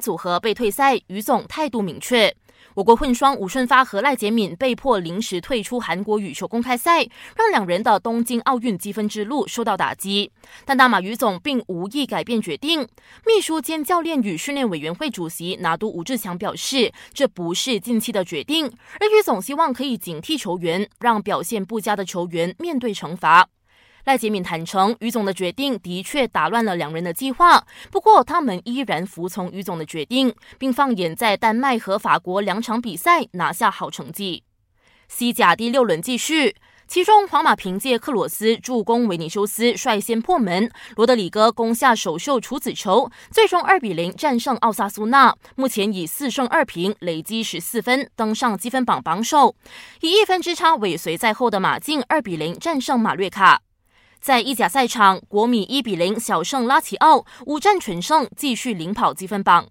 组合被退赛，于总态度明确。我国混双吴顺发和赖洁敏被迫临时退出韩国羽球公开赛，让两人的东京奥运积分之路受到打击。但大马于总并无意改变决定。秘书兼教练与训练委员会主席拿督吴志强表示，这不是近期的决定，而于总希望可以警惕球员，让表现不佳的球员面对惩罚。赖杰敏坦诚，于总的决定的确打乱了两人的计划。不过，他们依然服从于总的决定，并放眼在丹麦和法国两场比赛拿下好成绩。西甲第六轮继续，其中皇马凭借克罗斯助攻维尼修斯率先破门，罗德里戈攻下首秀处子球，最终二比零战胜奥萨苏纳，目前以四胜二平累积十四分，登上积分榜榜首。以一分之差尾随在后的马竞二比零战胜马略卡。在意甲赛场，国米一比零小胜拉齐奥，五战全胜，继续领跑积分榜。